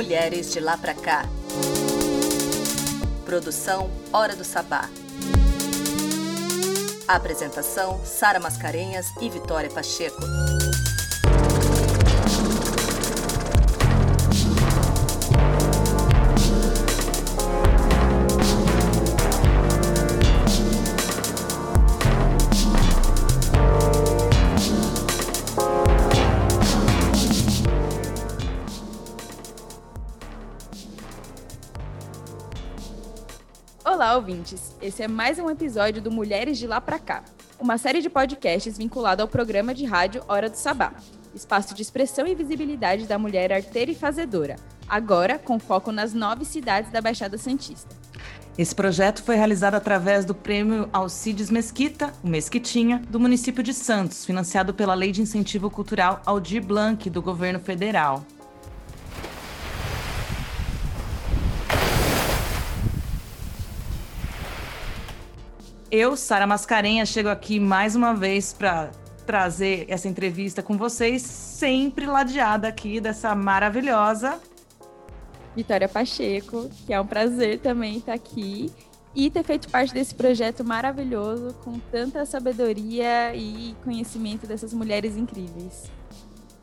Mulheres de Lá Pra Cá. Produção Hora do Sabá. Apresentação: Sara Mascarenhas e Vitória Pacheco. Ouvintes! Esse é mais um episódio do Mulheres de Lá Pra Cá, uma série de podcasts vinculado ao programa de rádio Hora do Sabá, espaço de expressão e visibilidade da mulher arteira e fazedora, agora com foco nas nove cidades da Baixada Santista. Esse projeto foi realizado através do Prêmio Alcides Mesquita, o Mesquitinha, do município de Santos, financiado pela Lei de Incentivo Cultural Aldir Blanc, do governo federal. Eu, Sara Mascarenha, chego aqui mais uma vez para trazer essa entrevista com vocês, sempre ladeada aqui dessa maravilhosa Vitória Pacheco, que é um prazer também estar aqui e ter feito parte desse projeto maravilhoso com tanta sabedoria e conhecimento dessas mulheres incríveis.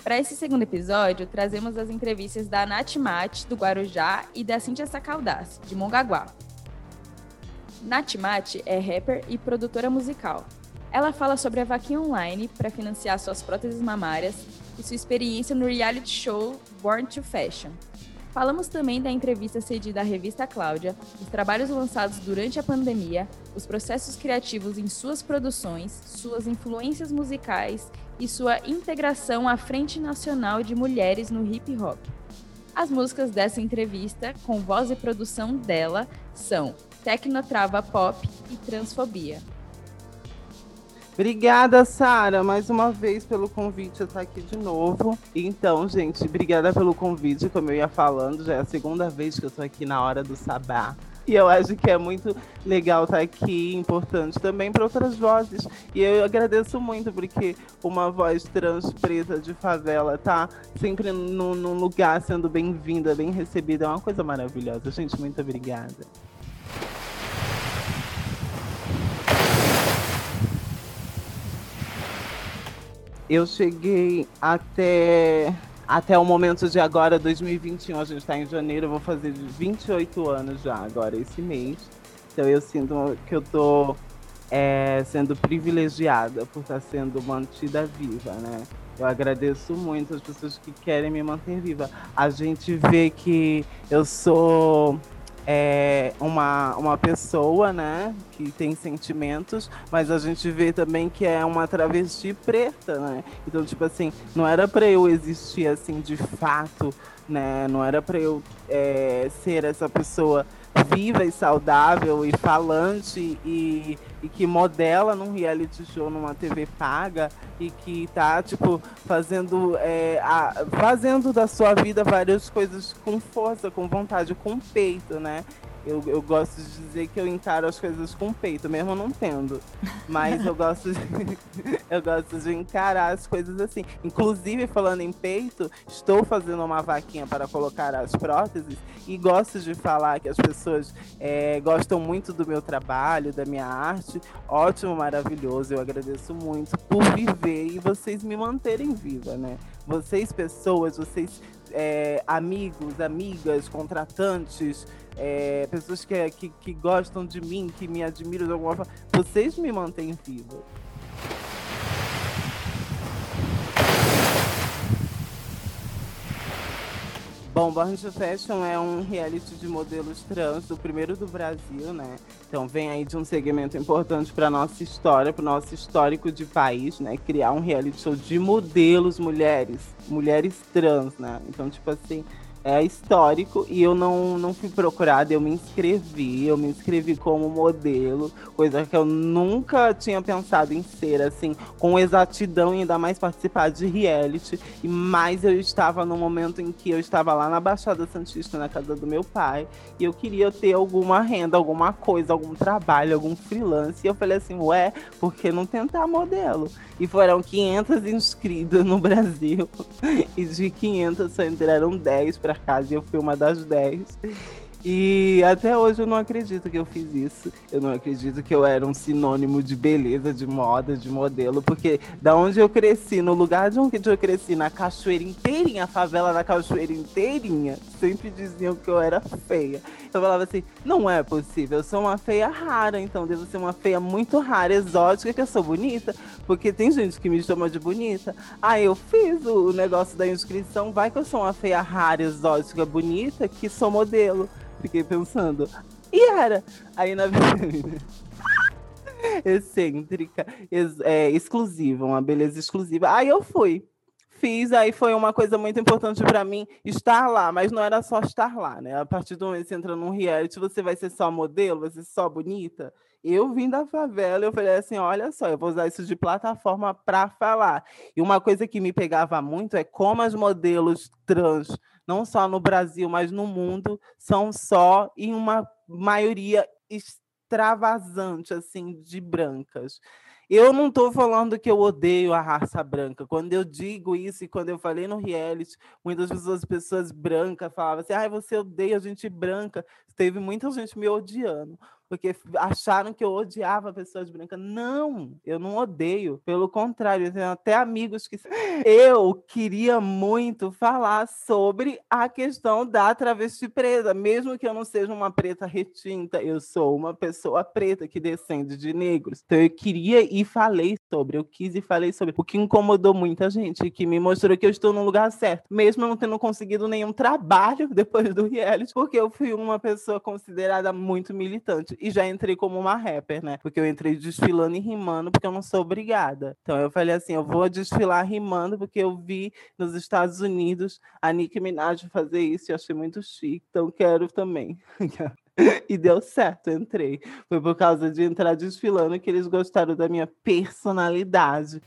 Para esse segundo episódio, trazemos as entrevistas da Nath Mate, do Guarujá, e da Cíntia Sacaldassi, de Mongaguá. Nath é rapper e produtora musical. Ela fala sobre a vaquinha online para financiar suas próteses mamárias e sua experiência no reality show Born to Fashion. Falamos também da entrevista cedida à revista Cláudia, dos trabalhos lançados durante a pandemia, os processos criativos em suas produções, suas influências musicais e sua integração à Frente Nacional de Mulheres no Hip Hop. As músicas dessa entrevista, com voz e produção dela, são Tecnotrava Pop e Transfobia. Obrigada, Sara, mais uma vez pelo convite. Eu estar aqui de novo. Então, gente, obrigada pelo convite. Como eu ia falando, já é a segunda vez que eu estou aqui na hora do sabá. E eu acho que é muito legal estar aqui, importante também para outras vozes. E eu agradeço muito, porque uma voz trans preta de favela tá sempre num lugar sendo bem-vinda, bem recebida. É uma coisa maravilhosa. Gente, muito obrigada. Eu cheguei até até o momento de agora, 2021, a gente está em janeiro, eu vou fazer 28 anos já agora esse mês. Então eu sinto que eu tô é, sendo privilegiada por estar sendo mantida viva, né? Eu agradeço muito as pessoas que querem me manter viva. A gente vê que eu sou é uma, uma pessoa, né, que tem sentimentos, mas a gente vê também que é uma travesti preta, né? Então, tipo assim, não era para eu existir assim de fato, né? Não era para eu é, ser essa pessoa viva e saudável e falante e, e que modela num reality show numa TV paga e que tá, tipo, fazendo, é, a, fazendo da sua vida várias coisas com força, com vontade, com peito, né? Eu, eu gosto de dizer que eu encaro as coisas com peito, mesmo não tendo. Mas eu gosto de, eu gosto de encarar as coisas assim. Inclusive, falando em peito, estou fazendo uma vaquinha para colocar as próteses e gosto de falar que as pessoas é, gostam muito do meu trabalho, da minha arte. Ótimo, maravilhoso. Eu agradeço muito por viver e vocês me manterem viva, né? Vocês, pessoas, vocês, é, amigos, amigas, contratantes, é, pessoas que, que, que, gostam de mim, que me admiram de alguma forma, vocês me mantêm viva. Bom, Born to Fashion é um reality de modelos trans, do primeiro do Brasil, né? Então vem aí de um segmento importante para nossa história, para o nosso histórico de país, né? Criar um reality show de modelos mulheres, mulheres trans, né? Então, tipo assim, é histórico e eu não, não fui procurada, eu me inscrevi, eu me inscrevi como modelo, coisa que eu nunca tinha pensado em ser, assim, com exatidão e ainda mais participar de reality. E mais eu estava no momento em que eu estava lá na Baixada Santista, na casa do meu pai, e eu queria ter alguma renda, alguma coisa, algum trabalho, algum freelance. E eu falei assim, ué, por que não tentar modelo? E foram 500 inscritas no Brasil, e de 500 só entraram 10 para patriarcado e eu fui uma das 10. E até hoje eu não acredito que eu fiz isso. Eu não acredito que eu era um sinônimo de beleza, de moda, de modelo, porque da onde eu cresci, no lugar de onde eu cresci, na cachoeira inteirinha, a favela da cachoeira inteirinha, sempre diziam que eu era feia. Eu falava assim: não é possível, eu sou uma feia rara, então devo ser uma feia muito rara, exótica, que eu sou bonita, porque tem gente que me chama de bonita. Aí eu fiz o negócio da inscrição, vai que eu sou uma feia rara, exótica, bonita, que sou modelo. Fiquei pensando. E era. Aí na excêntrica, ex é, exclusiva, uma beleza exclusiva. Aí eu fui. Fiz, aí foi uma coisa muito importante para mim estar lá, mas não era só estar lá, né? A partir do momento que você entra num reality, você vai ser só modelo, vai ser só bonita. Eu vim da favela, eu falei assim: olha só, eu vou usar isso de plataforma para falar. E uma coisa que me pegava muito é como as modelos trans não só no Brasil, mas no mundo, são só em uma maioria extravasante assim de brancas. Eu não estou falando que eu odeio a raça branca. Quando eu digo isso e quando eu falei no reality, muitas vezes as pessoas brancas falavam assim: você odeia a gente branca. Teve muita gente me odiando porque acharam que eu odiava pessoas brancas. Não, eu não odeio. Pelo contrário, eu tenho até amigos que. Eu queria muito falar sobre a questão da travesti preta, mesmo que eu não seja uma preta retinta, eu sou uma pessoa preta que descende de negros. Então eu queria e falei sobre, eu quis e falei sobre, o que incomodou muita gente, que me mostrou que eu estou no lugar certo, mesmo não tendo conseguido nenhum trabalho depois do reality, porque eu fui uma pessoa considerada muito militante e já entrei como uma rapper, né? Porque eu entrei desfilando e rimando, porque eu não sou obrigada. Então eu falei assim: eu vou desfilar rimando, porque eu vi nos Estados Unidos a Nicki Minaj fazer isso e achei muito chique, então quero também. e deu certo, entrei. Foi por causa de entrar desfilando que eles gostaram da minha personalidade.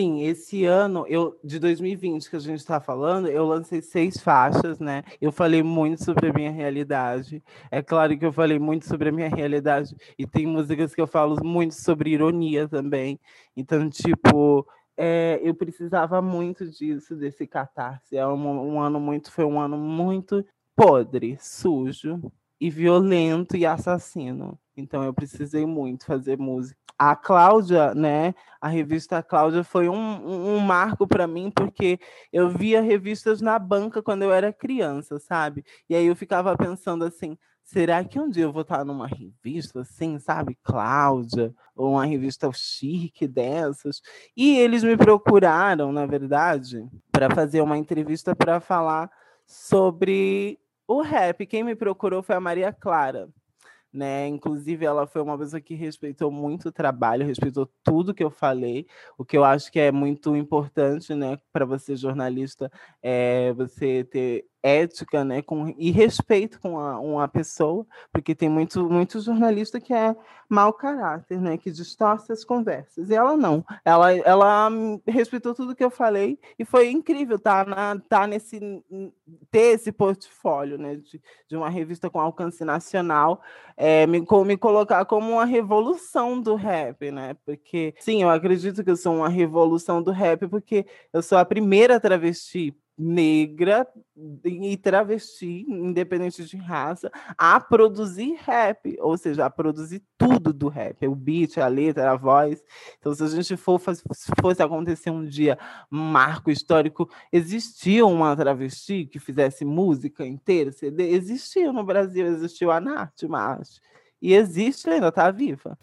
Sim, esse ano, eu de 2020 que a gente está falando, eu lancei seis faixas, né? Eu falei muito sobre a minha realidade. É claro que eu falei muito sobre a minha realidade e tem músicas que eu falo muito sobre ironia também. Então, tipo, é, eu precisava muito disso, desse catarse. É um, um ano muito, foi um ano muito podre, sujo e violento e assassino. Então eu precisei muito fazer música a Cláudia, né? A revista Cláudia foi um, um, um marco para mim, porque eu via revistas na banca quando eu era criança, sabe? E aí eu ficava pensando assim: será que um dia eu vou estar numa revista assim, sabe? Cláudia, ou uma revista chique dessas? E eles me procuraram, na verdade, para fazer uma entrevista para falar sobre o rap. Quem me procurou foi a Maria Clara né? Inclusive, ela foi uma pessoa que respeitou muito o trabalho, respeitou tudo que eu falei, o que eu acho que é muito importante, né, para você jornalista, é você ter ética, né, com, e respeito com a, uma pessoa, porque tem muito, muito jornalista que é mau caráter, né, que distorce as conversas. E ela não, ela, ela respeitou tudo que eu falei e foi incrível tá, na, tá nesse ter esse portfólio, né, de, de uma revista com alcance nacional, é, me, me colocar como uma revolução do rap, né, porque sim, eu acredito que eu sou uma revolução do rap porque eu sou a primeira travesti negra e travesti, independente de raça, a produzir rap, ou seja, a produzir tudo do rap, o beat, a letra, a voz. Então, se a gente for, se fosse acontecer um dia um marco histórico, existia uma travesti que fizesse música inteira, CD? Existia no Brasil, existiu a Nath mas e existe ainda, está viva.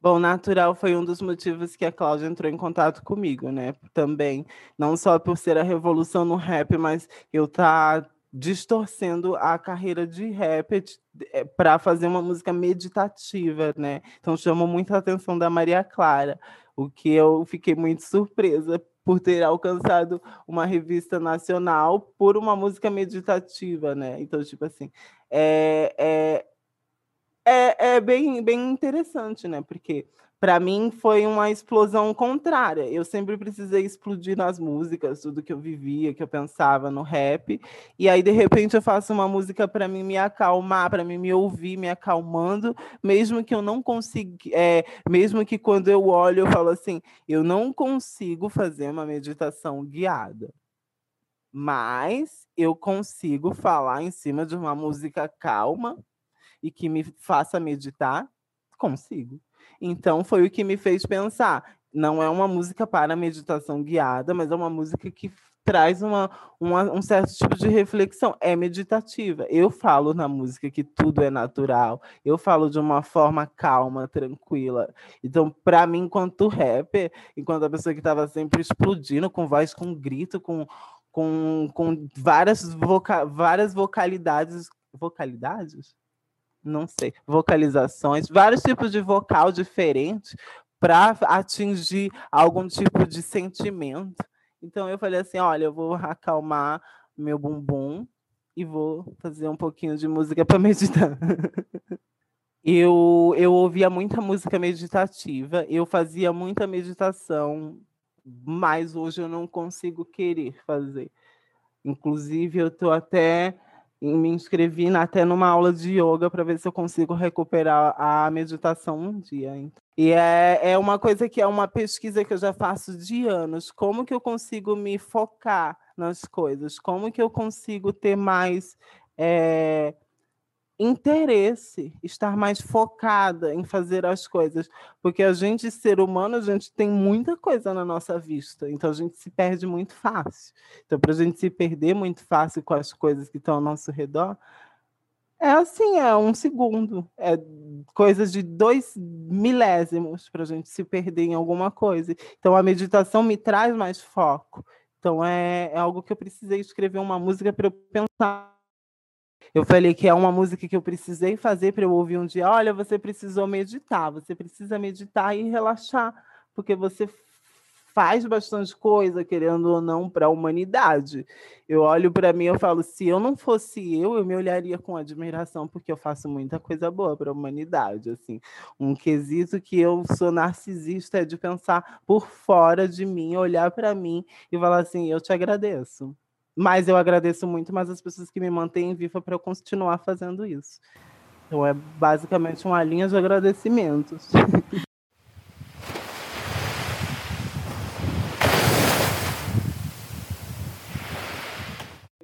Bom, natural foi um dos motivos que a Cláudia entrou em contato comigo, né? Também, não só por ser a revolução no rap, mas eu tá distorcendo a carreira de rap é, para fazer uma música meditativa, né? Então chamou muita atenção da Maria Clara, o que eu fiquei muito surpresa por ter alcançado uma revista nacional por uma música meditativa, né? Então, tipo assim, é, é, é, é bem, bem interessante, né? Porque para mim foi uma explosão contrária. Eu sempre precisei explodir nas músicas, tudo que eu vivia, que eu pensava no rap. E aí de repente eu faço uma música para mim me acalmar, para mim me ouvir, me acalmando, mesmo que eu não consiga, é, mesmo que quando eu olho eu falo assim, eu não consigo fazer uma meditação guiada. Mas eu consigo falar em cima de uma música calma e que me faça meditar, consigo. Então foi o que me fez pensar. Não é uma música para meditação guiada, mas é uma música que traz uma, uma, um certo tipo de reflexão. É meditativa. Eu falo na música que tudo é natural. Eu falo de uma forma calma, tranquila. Então, para mim, enquanto rapper, enquanto a pessoa que estava sempre explodindo, com voz, com grito, com, com, com várias, voca várias vocalidades. Vocalidades? Não sei, vocalizações, vários tipos de vocal diferentes para atingir algum tipo de sentimento. Então eu falei assim, olha, eu vou acalmar meu bumbum e vou fazer um pouquinho de música para meditar. eu, eu ouvia muita música meditativa, eu fazia muita meditação, mas hoje eu não consigo querer fazer. Inclusive, eu estou até me inscrevi até numa aula de yoga para ver se eu consigo recuperar a meditação um dia. E é, é uma coisa que é uma pesquisa que eu já faço de anos. Como que eu consigo me focar nas coisas? Como que eu consigo ter mais é, interesse, estar mais focada em fazer as coisas, porque a gente, ser humano, a gente tem muita coisa na nossa vista, então a gente se perde muito fácil. Então, para a gente se perder muito fácil com as coisas que estão ao nosso redor, é assim, é um segundo, é coisas de dois milésimos para a gente se perder em alguma coisa. Então, a meditação me traz mais foco. Então, é, é algo que eu precisei escrever uma música para eu pensar eu falei que é uma música que eu precisei fazer para eu ouvir um dia. Olha, você precisou meditar, você precisa meditar e relaxar, porque você faz bastante coisa, querendo ou não, para a humanidade. Eu olho para mim e falo: se eu não fosse eu, eu me olharia com admiração, porque eu faço muita coisa boa para a humanidade. Assim, um quesito que eu sou narcisista é de pensar por fora de mim, olhar para mim e falar assim: eu te agradeço. Mas eu agradeço muito mais as pessoas que me mantêm viva para eu continuar fazendo isso. Então é basicamente uma linha de agradecimentos.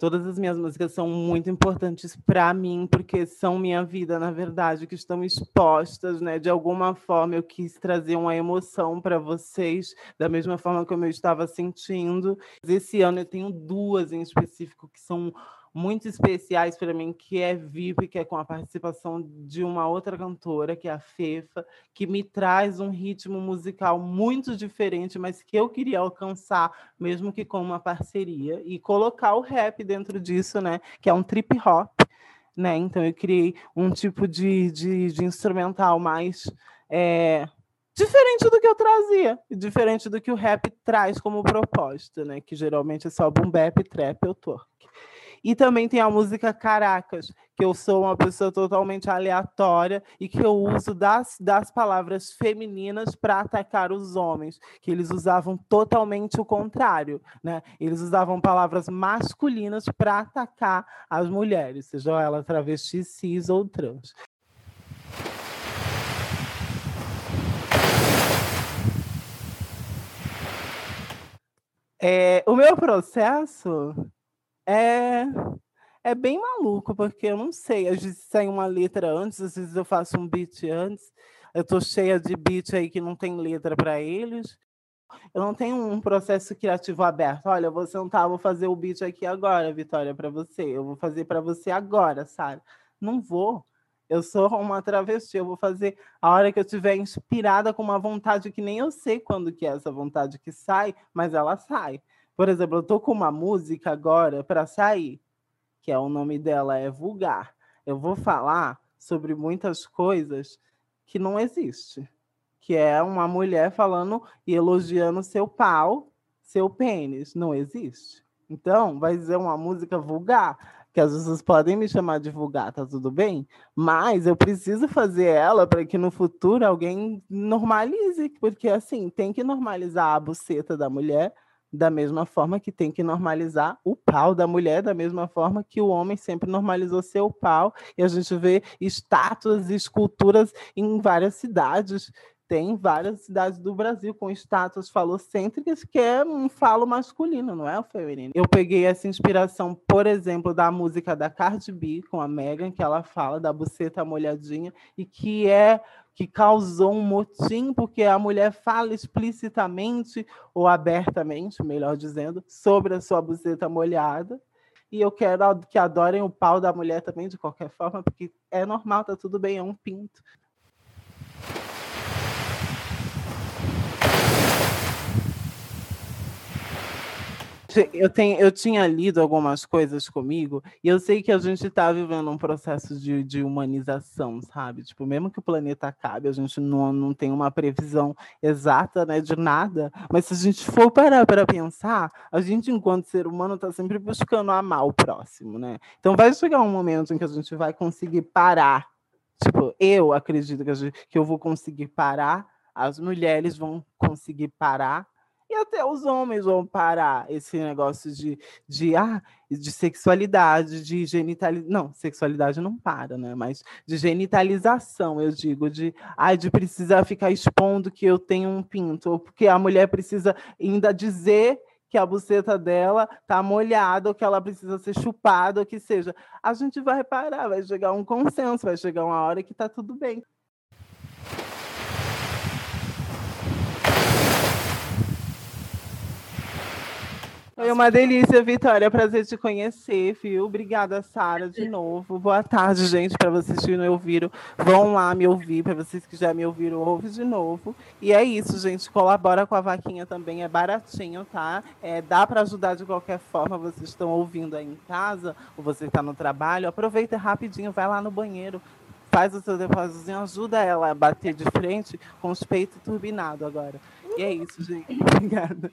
Todas as minhas músicas são muito importantes para mim, porque são minha vida, na verdade, que estão expostas, né? De alguma forma eu quis trazer uma emoção para vocês, da mesma forma como eu estava sentindo. Esse ano eu tenho duas em específico que são muito especiais para mim, que é VIP, que é com a participação de uma outra cantora, que é a Fefa, que me traz um ritmo musical muito diferente, mas que eu queria alcançar, mesmo que com uma parceria, e colocar o rap dentro disso, né? Que é um trip hop. Né? Então eu criei um tipo de, de, de instrumental mais é, diferente do que eu trazia, diferente do que o rap traz como proposta, né? Que geralmente é só boom bap, trap ou twerk. E também tem a música Caracas, que eu sou uma pessoa totalmente aleatória e que eu uso das, das palavras femininas para atacar os homens, que eles usavam totalmente o contrário, né? Eles usavam palavras masculinas para atacar as mulheres, sejam elas travestis, cis ou trans. É, o meu processo é, é bem maluco, porque eu não sei, às vezes sai uma letra antes, às vezes eu faço um beat antes. Eu tô cheia de beat aí que não tem letra para eles. Eu não tenho um processo criativo aberto. Olha, vou sentar, vou fazer o beat aqui agora, Vitória, para você. Eu vou fazer para você agora, sabe? Não vou. Eu sou uma travesti, eu vou fazer a hora que eu estiver inspirada com uma vontade que nem eu sei quando que é essa vontade que sai, mas ela sai. Por exemplo, eu tô com uma música agora para sair, que é o nome dela é Vulgar. Eu vou falar sobre muitas coisas que não existe, que é uma mulher falando e elogiando seu pau, seu pênis, não existe. Então, vai ser uma música vulgar, que as pessoas podem me chamar de vulgar, tá tudo bem? Mas eu preciso fazer ela para que no futuro alguém normalize, porque assim, tem que normalizar a buceta da mulher da mesma forma que tem que normalizar o pau da mulher, da mesma forma que o homem sempre normalizou seu pau. E a gente vê estátuas e esculturas em várias cidades tem várias cidades do Brasil com estátuas falocêntricas que é um falo masculino, não é o feminino. Eu peguei essa inspiração, por exemplo, da música da Cardi B com a Megan, que ela fala da buceta molhadinha e que é que causou um motim porque a mulher fala explicitamente ou abertamente, melhor dizendo, sobre a sua buceta molhada. E eu quero que adorem o pau da mulher também de qualquer forma, porque é normal, tá tudo bem, é um pinto. Eu, tenho, eu tinha lido algumas coisas comigo e eu sei que a gente está vivendo um processo de, de humanização, sabe? Tipo, mesmo que o planeta acabe, a gente não, não tem uma previsão exata né, de nada, mas se a gente for parar para pensar, a gente, enquanto ser humano, está sempre buscando amar o próximo, né? Então vai chegar um momento em que a gente vai conseguir parar. Tipo, eu acredito que, gente, que eu vou conseguir parar, as mulheres vão conseguir parar e até os homens vão parar esse negócio de, de, ah, de sexualidade, de genitalização. Não, sexualidade não para, né? Mas de genitalização, eu digo, de, ah, de precisar ficar expondo que eu tenho um pinto, ou porque a mulher precisa ainda dizer que a buceta dela tá molhada, ou que ela precisa ser chupada, ou que seja. A gente vai parar, vai chegar um consenso, vai chegar uma hora que tá tudo bem. Foi uma delícia, Vitória. Prazer te conhecer, viu? Obrigada, Sara, de novo. Boa tarde, gente, para vocês que não ouviram. Vão lá me ouvir, para vocês que já me ouviram, ouve de novo. E é isso, gente. Colabora com a vaquinha também, é baratinho, tá? É, dá para ajudar de qualquer forma. Vocês estão ouvindo aí em casa, ou você está no trabalho, aproveita rapidinho, vai lá no banheiro, faz o seu depósito, ajuda ela a bater de frente com os peitos turbinados agora. E é isso, gente. Obrigada.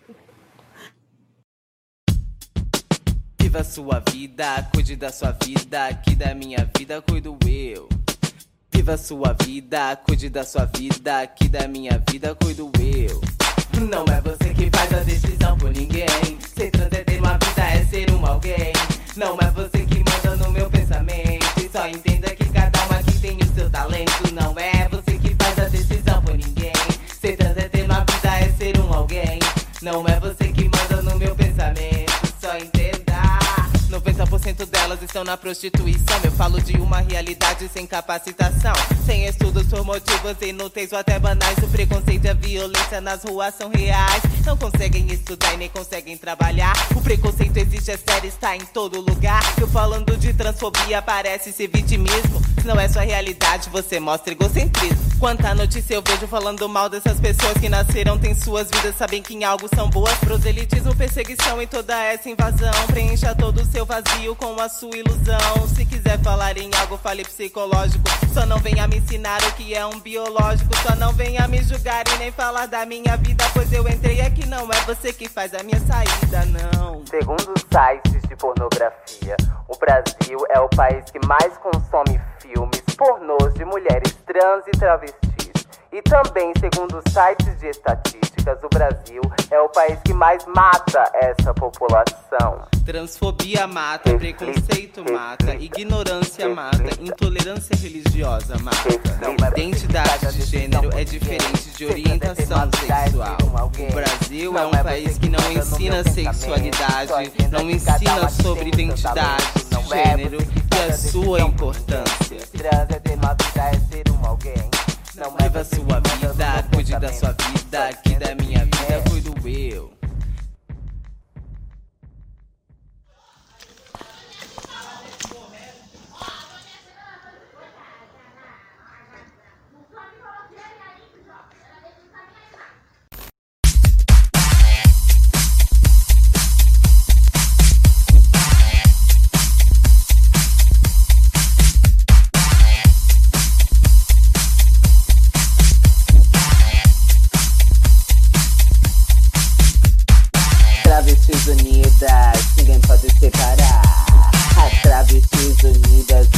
Viva sua vida, cuide da sua vida, que da minha vida cuido eu. Viva sua vida, cuide da sua vida, que da minha vida cuido eu. Não é você que faz a decisão por ninguém. Ser trans é ter uma vida, é ser um alguém. Não é você que manda no meu pensamento. E só entenda que cada um aqui tem o seu talento. Não é você que faz a decisão por ninguém. Ser trans é ter uma vida, é ser um alguém. Não é você 90% delas estão na prostituição. Eu falo de uma realidade sem capacitação. Sem estudos por motivos inúteis ou até banais. O preconceito e a violência nas ruas são reais. Não conseguem estudar e nem conseguem trabalhar. O preconceito existe, é sério, está em todo lugar. Eu falando de transfobia parece ser vitimismo. Se não é sua realidade, você mostra egocentrismo. Quanta notícia eu vejo falando mal dessas pessoas que nasceram, têm suas vidas, sabem que em algo são boas. Proselitismo, perseguição e toda essa invasão. Preencha todo o seu vazio com a sua ilusão. Se quiser falar em algo, fale psicológico. Só não venha me ensinar o que é um biológico. Só não venha me julgar e nem falar da minha vida. Pois eu entrei aqui, não é você que faz a minha saída, não. Segundo sites de pornografia, o Brasil é o país que mais consome filmes pornôs de mulheres trans e travestis. E também, segundo sites de estatísticas, o Brasil é o país que mais mata essa população. Transfobia mata, preconceito mata, ignorância mata, intolerância religiosa mata. Identidade de gênero é diferente de orientação sexual. O Brasil é um país que não ensina sexualidade, não ensina sobre identidade de gênero e a sua importância. Trans é ter é ser um alguém. Não viva a sua vida, cuide da sua vida, que da minha vida It's is a new that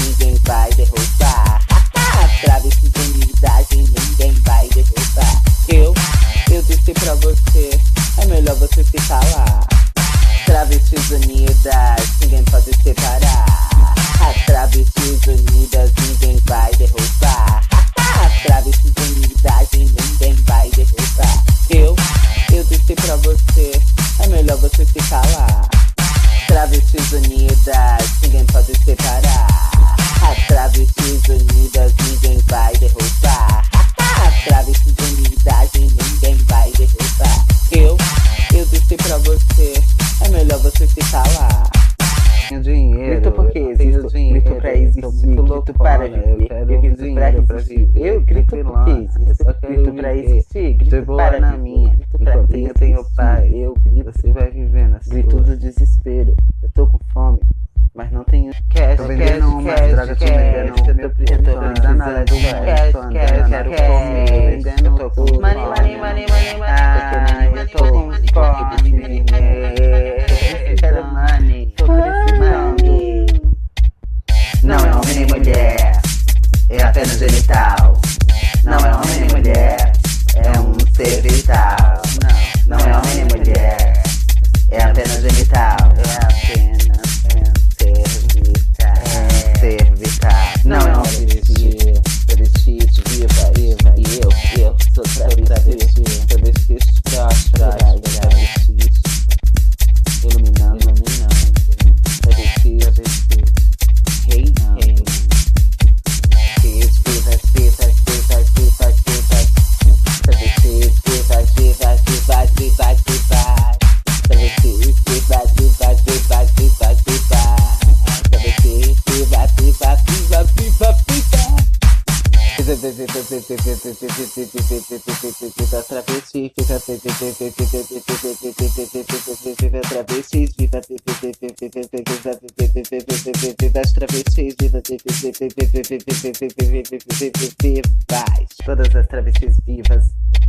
viva, viva, viva, viva, viva, viva, viva, vivas. Todas as travestis vivas,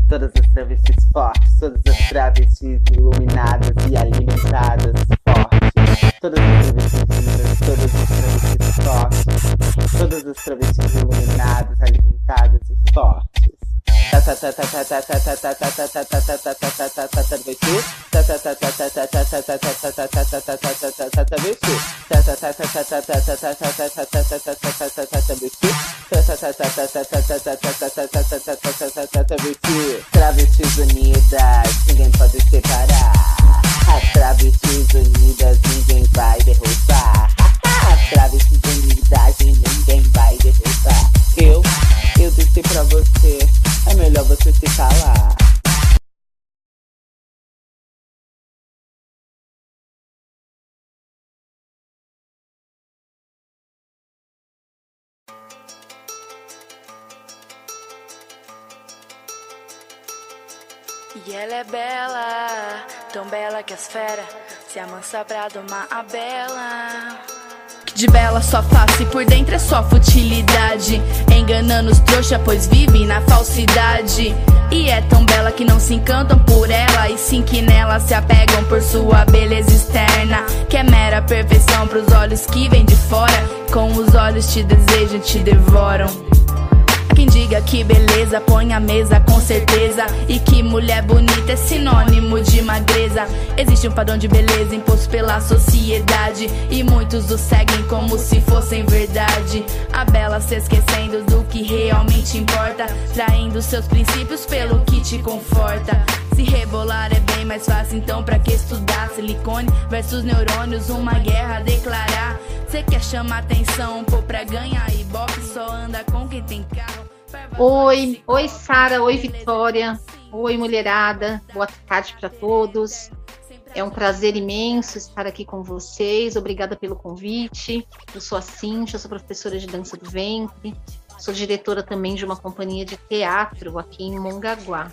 todas as travestis fortes, todas as travestis iluminadas e alimentadas fortes. Todas as travestis vivas, todas as travestis fortes, todas as travestis iluminadas, alimentadas e fortes. Ta every few se amansa pra domar a bela. De bela só face, por dentro é só futilidade. Enganando os trouxa, pois vivem na falsidade. E é tão bela que não se encantam por ela, e sim que nela se apegam por sua beleza externa. Que é mera perfeição pros olhos que vêm de fora. Com os olhos te desejam, te devoram. Quem diga que beleza põe a mesa com certeza. E que mulher bonita é sinônimo de magreza. Existe um padrão de beleza imposto pela sociedade. E muitos o seguem como se fossem verdade. A bela se esquecendo do que realmente importa. Traindo seus princípios pelo que te conforta. Se rebolar é bem mais fácil, então pra que estudar? Silicone versus neurônios, uma guerra declarar. Cê quer chamar atenção, pô, pra ganhar? Ibope Só anda com quem tem carro Oi, oi Sara, oi Vitória, oi mulherada, boa tarde para todos. É um prazer imenso estar aqui com vocês. Obrigada pelo convite. Eu sou a Cintia, sou professora de dança do ventre. Sou diretora também de uma companhia de teatro aqui em Mongaguá.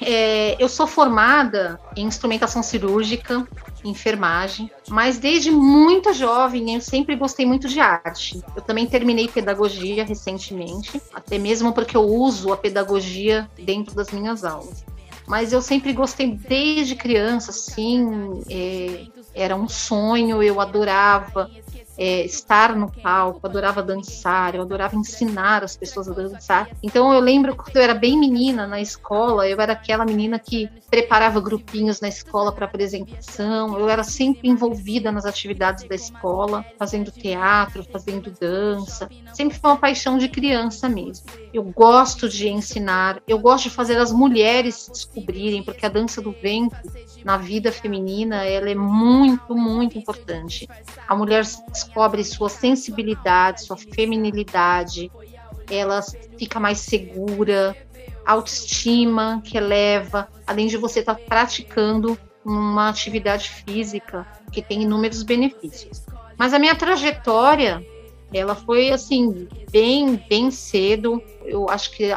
É, eu sou formada em instrumentação cirúrgica, enfermagem, mas desde muito jovem eu sempre gostei muito de arte. Eu também terminei pedagogia recentemente, até mesmo porque eu uso a pedagogia dentro das minhas aulas. Mas eu sempre gostei desde criança, assim, é, era um sonho, eu adorava é, estar no palco, adorava dançar, eu adorava ensinar as pessoas a dançar. Então eu lembro quando eu era bem menina na escola, eu era aquela menina que preparava grupinhos na escola para apresentação, eu era sempre envolvida nas atividades da escola, fazendo teatro, fazendo dança. Sempre foi uma paixão de criança mesmo. Eu gosto de ensinar, eu gosto de fazer as mulheres se descobrirem, porque a dança do ventre na vida feminina ela é muito, muito importante. A mulher descobre sua sensibilidade, sua feminilidade, ela fica mais segura, autoestima que eleva, além de você estar tá praticando uma atividade física que tem inúmeros benefícios. Mas a minha trajetória, ela foi assim, bem, bem cedo. Eu acho que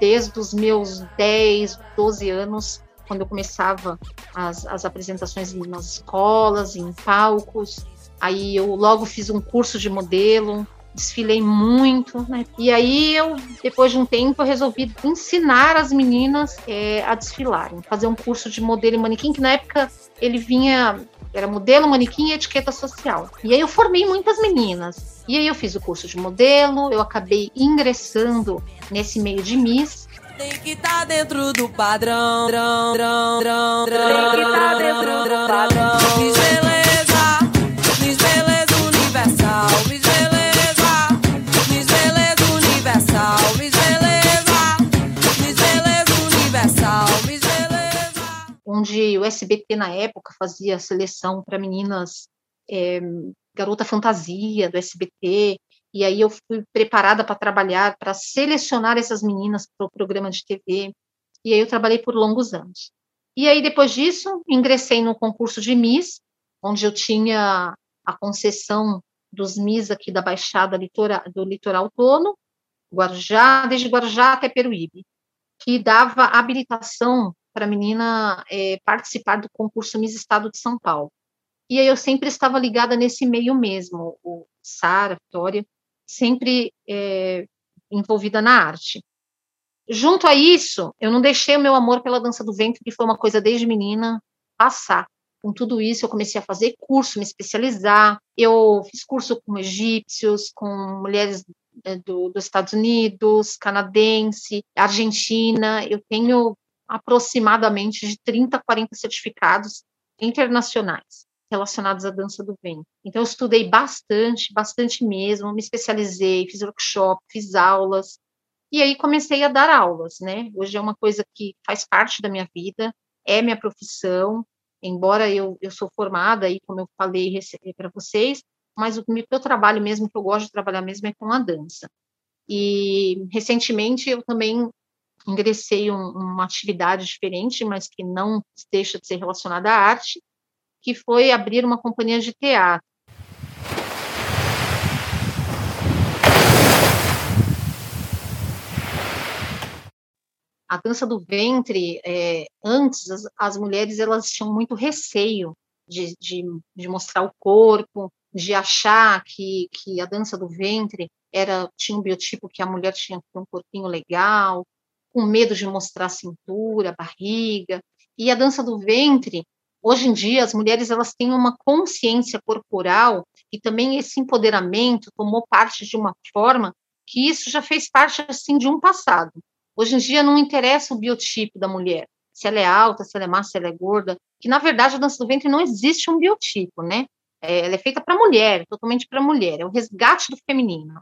desde os meus 10, 12 anos, quando eu começava as, as apresentações nas escolas, em palcos, Aí eu logo fiz um curso de modelo, desfilei muito, né? E aí eu, depois de um tempo, eu resolvi ensinar as meninas é, a desfilarem, fazer um curso de modelo e manequim, que na época ele vinha, era modelo, manequim e etiqueta social. E aí eu formei muitas meninas. E aí eu fiz o curso de modelo, eu acabei ingressando nesse meio de Miss, tem que estar tá dentro do padrão. Tem que estar tá dentro do padrão. Onde o SBT na época fazia seleção para meninas é, garota fantasia do SBT, e aí eu fui preparada para trabalhar, para selecionar essas meninas para o programa de TV, e aí eu trabalhei por longos anos. E aí, depois disso, ingressei no concurso de Miss, onde eu tinha a concessão dos Miss aqui da Baixada do Litoral Tono, Guarujá, desde Guarujá até Peruíbe, que dava habilitação para a menina é, participar do concurso Miss Estado de São Paulo. E aí eu sempre estava ligada nesse meio mesmo, o Sara, Vitória, sempre é, envolvida na arte. Junto a isso, eu não deixei o meu amor pela dança do ventre, que foi uma coisa desde menina, passar. Com tudo isso, eu comecei a fazer curso, me especializar. Eu fiz curso com egípcios, com mulheres é, do, dos Estados Unidos, canadense, Argentina. Eu tenho aproximadamente de 30 40 certificados internacionais relacionados à dança do ventre. Então, eu estudei bastante, bastante mesmo, me especializei, fiz workshop, fiz aulas, e aí comecei a dar aulas, né? Hoje é uma coisa que faz parte da minha vida, é minha profissão, embora eu, eu sou formada aí, como eu falei para vocês, mas o meu trabalho mesmo, que eu gosto de trabalhar mesmo, é com a dança. E recentemente eu também ingressei um, uma atividade diferente, mas que não deixa de ser relacionada à arte, que foi abrir uma companhia de teatro. A dança do ventre, é, antes, as, as, mulheres elas tinham muito receio de, de, de mostrar o corpo, de achar que, que a dança do ventre era tinha um biotipo que a mulher tinha um corpinho legal, com medo de mostrar a cintura, a barriga. E a dança do ventre, hoje em dia, as mulheres elas têm uma consciência corporal e também esse empoderamento tomou parte de uma forma que isso já fez parte assim de um passado. Hoje em dia não interessa o biotipo da mulher, se ela é alta, se ela é massa, se ela é gorda, que na verdade a dança do ventre não existe um biotipo, né? É, ela é feita para mulher, totalmente para mulher, é o resgate do feminino.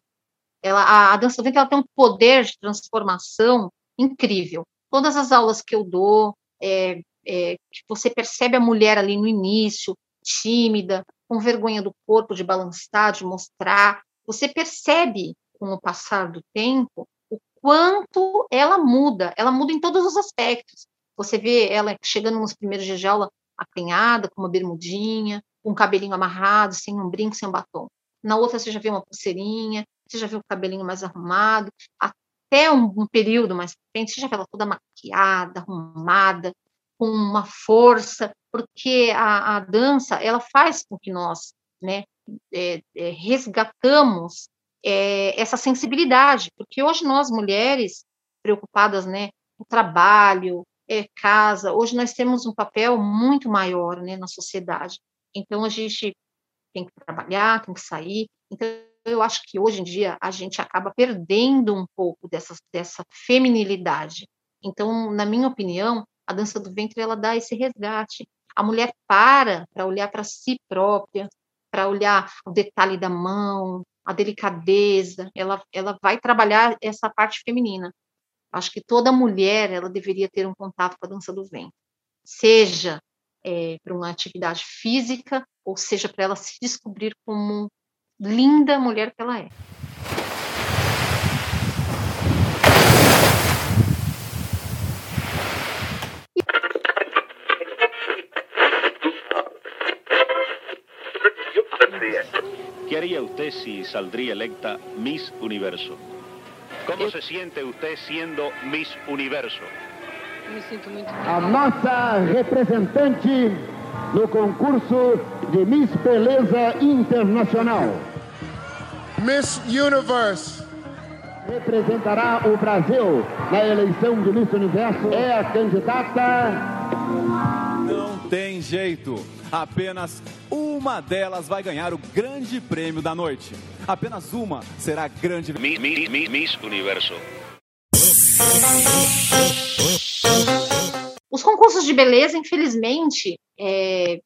Ela, a, a dança do ventre ela tem um poder de transformação incrível. Todas as aulas que eu dou, é, é, você percebe a mulher ali no início, tímida, com vergonha do corpo, de balançar, de mostrar. Você percebe, com o passar do tempo, o quanto ela muda. Ela muda em todos os aspectos. Você vê ela chegando nos primeiros dias de aula acanhada, com uma bermudinha, com um cabelinho amarrado, sem um brinco, sem um batom. Na outra, você já vê uma pulseirinha, você já vê o cabelinho mais arrumado, até um, um período mais frente, vê ela toda maquiada, arrumada, com uma força, porque a, a dança ela faz com que nós né, é, é, resgatamos é, essa sensibilidade, porque hoje nós mulheres preocupadas né, com trabalho, é, casa, hoje nós temos um papel muito maior né, na sociedade. Então a gente tem que trabalhar, tem que sair. Então, eu acho que hoje em dia a gente acaba perdendo um pouco dessa, dessa feminilidade. Então, na minha opinião, a dança do ventre ela dá esse resgate. A mulher para para olhar para si própria, para olhar o detalhe da mão, a delicadeza. Ela, ela vai trabalhar essa parte feminina. Acho que toda mulher ela deveria ter um contato com a dança do ventre, seja é, para uma atividade física ou seja para ela se descobrir como linda mulher que ela é. ¿Qué haría usted si saldría electa Miss Universo? ¿Cómo se siente usted siendo Miss Universo? Me sinto muito A nossa representante no concurso de Miss Beleza Internacional. Miss Universe. Representará o Brasil na eleição de Miss Universo. É a candidata. Não tem jeito. Apenas uma delas vai ganhar o grande prêmio da noite. Apenas uma será grande Miss, Miss, Miss Universo. Os concursos de beleza, infelizmente, é,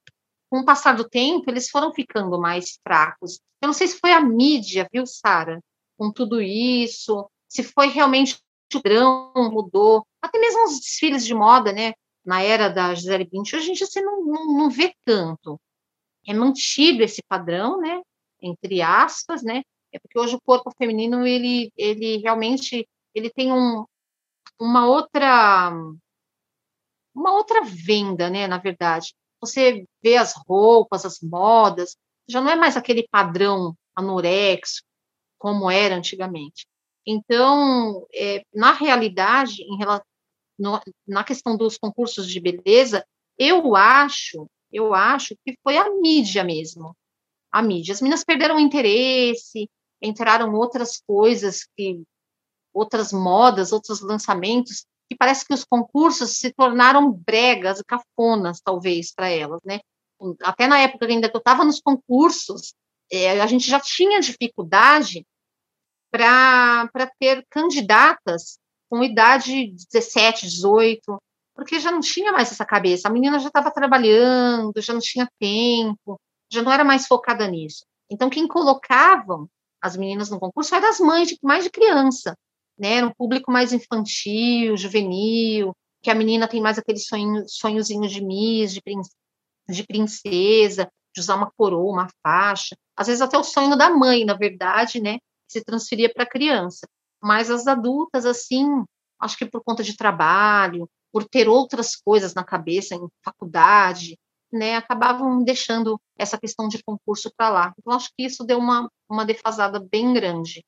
com o passar do tempo, eles foram ficando mais fracos. Eu não sei se foi a mídia, viu, Sara, com tudo isso, se foi realmente o padrão mudou, até mesmo os desfiles de moda, né? Na era da Gisele Bündchen, a gente assim, não, não, não vê tanto. É mantido esse padrão, né? Entre aspas, né? É porque hoje o corpo feminino ele, ele realmente ele tem um, uma outra uma outra venda, né, na verdade. Você vê as roupas, as modas, já não é mais aquele padrão anorexo como era antigamente. Então, é, na realidade, em relação, no, na questão dos concursos de beleza, eu acho, eu acho que foi a mídia mesmo, a mídia. As meninas perderam o interesse, entraram outras coisas que outras modas, outros lançamentos que parece que os concursos se tornaram bregas, cafonas, talvez, para elas, né? Até na época ainda que eu estava nos concursos, é, a gente já tinha dificuldade para ter candidatas com idade de 17, 18, porque já não tinha mais essa cabeça. A menina já estava trabalhando, já não tinha tempo, já não era mais focada nisso. Então, quem colocavam as meninas no concurso eram as mães, de, mais de criança, né? Um público mais infantil, juvenil, que a menina tem mais aquele sonho, sonhozinho de miss, de, prin de princesa, de usar uma coroa, uma faixa. Às vezes até o sonho da mãe, na verdade, né? Se transferia para a criança. Mas as adultas, assim, acho que por conta de trabalho, por ter outras coisas na cabeça, em faculdade, né, acabavam deixando essa questão de concurso para lá. Então, acho que isso deu uma, uma defasada bem grande.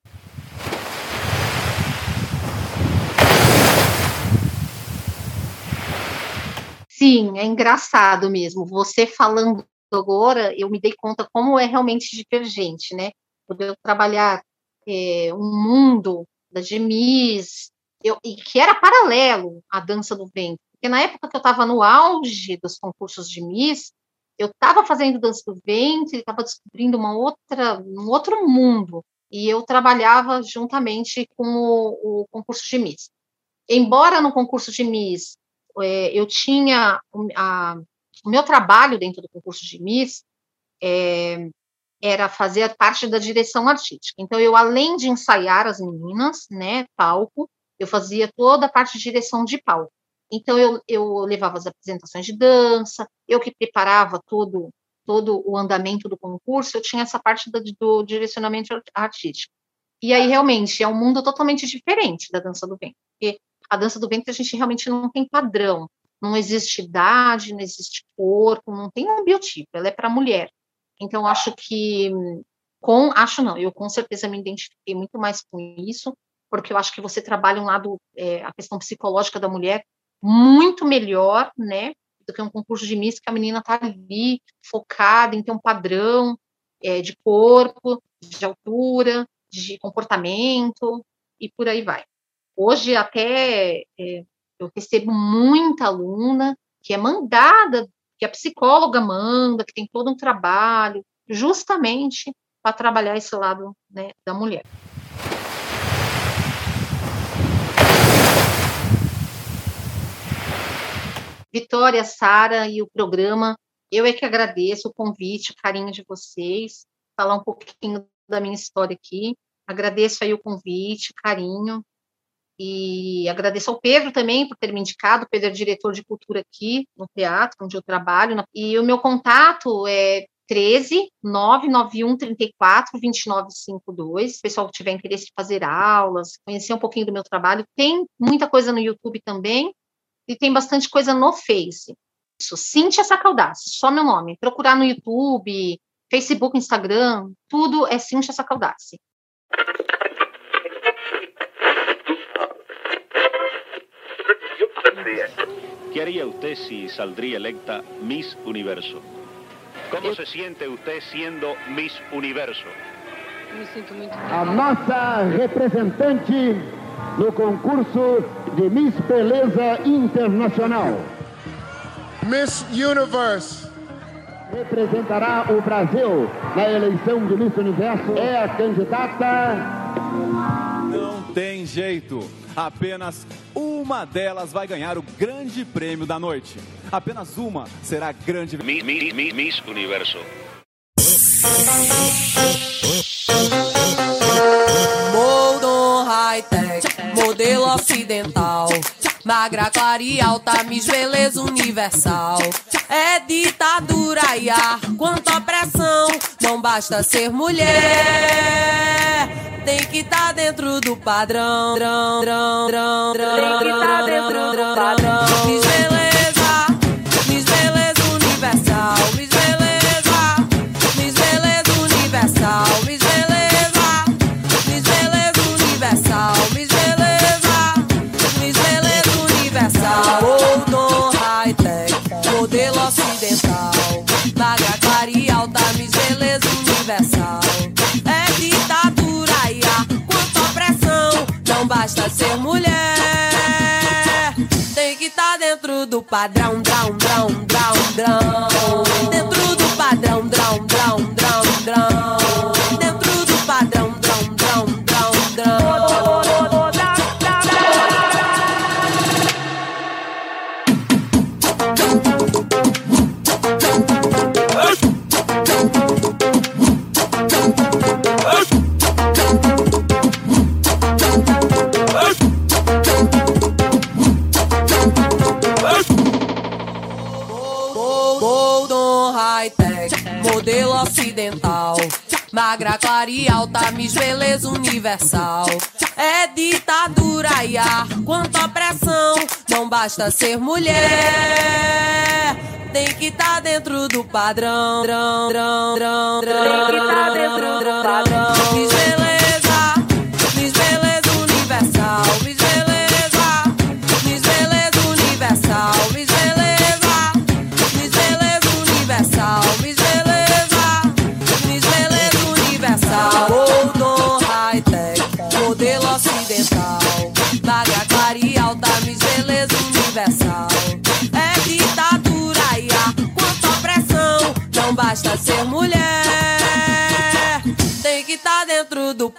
Sim, é engraçado mesmo. Você falando agora, eu me dei conta como é realmente divergente, né? Por eu trabalhar é, um mundo da Gemis, eu, e que era paralelo à dança do vento. Porque na época que eu estava no auge dos concursos de Miss, eu estava fazendo dança do ventre, estava descobrindo uma outra, um outro mundo. E eu trabalhava juntamente com o, o concurso de Miss. Embora no concurso de Miss é, eu tinha a, o meu trabalho dentro do concurso de Miss é, era fazer parte da direção artística. Então, eu, além de ensaiar as meninas, né, palco, eu fazia toda a parte de direção de palco. Então, eu, eu levava as apresentações de dança, eu que preparava todo, todo o andamento do concurso, eu tinha essa parte do, do direcionamento artístico. E aí, realmente, é um mundo totalmente diferente da dança do vento, porque a dança do ventre a gente realmente não tem padrão, não existe idade, não existe corpo, não tem um biotipo, ela é para mulher. Então, acho que, com, acho não, eu com certeza me identifiquei muito mais com isso, porque eu acho que você trabalha um lado, é, a questão psicológica da mulher, muito melhor, né, do que um concurso de Miss, que a menina está ali, focada em ter um padrão é, de corpo, de altura, de comportamento, e por aí vai. Hoje, até é, eu recebo muita aluna que é mandada, que a psicóloga manda, que tem todo um trabalho, justamente para trabalhar esse lado né, da mulher. Vitória, Sara e o programa, eu é que agradeço o convite, o carinho de vocês, falar um pouquinho da minha história aqui. Agradeço aí o convite, o carinho, e agradeço ao Pedro também por ter me indicado. O Pedro é diretor de cultura aqui no teatro, onde eu trabalho. E o meu contato é 13 991 34 2952. Se o pessoal tiver interesse de fazer aulas, conhecer um pouquinho do meu trabalho, tem muita coisa no YouTube também e tem bastante coisa no Face. Isso, Cíntia Sacaldace, só meu nome. Procurar no YouTube, Facebook, Instagram, tudo é Cíntia Sacaldace. ¿Qué haría usted si saldría electa Miss Universo? ¿Cómo se siente usted siendo Miss Universo? Me sinto muito A nossa representante no concurso de Miss Beleza Internacional. Miss Universe. Representará o Brasil na eleição de Miss Universo. É a candidata. Não tem jeito. Apenas uma delas vai ganhar o grande prêmio da noite. Apenas uma será grande. Miss, Miss, Miss, Miss Universo. Modelo ocidental. Magra, clara e alta, Miss Beleza Universal. É ditadura e ar, quanta pressão. Não basta ser mulher, tem que estar tá dentro do padrão. Drão, drão, drão, drão, tem que estar tá dentro do padrão. Miss Beleza, dentro do padrão, drão, drão, drão, alta, Miss Beleza Universal. É ditadura e ar, quanta pressão. Não basta ser mulher, tem que estar dentro do padrão. Drão, drão, drão, drão, tem que estar dentro do padrão. Miss Beleza,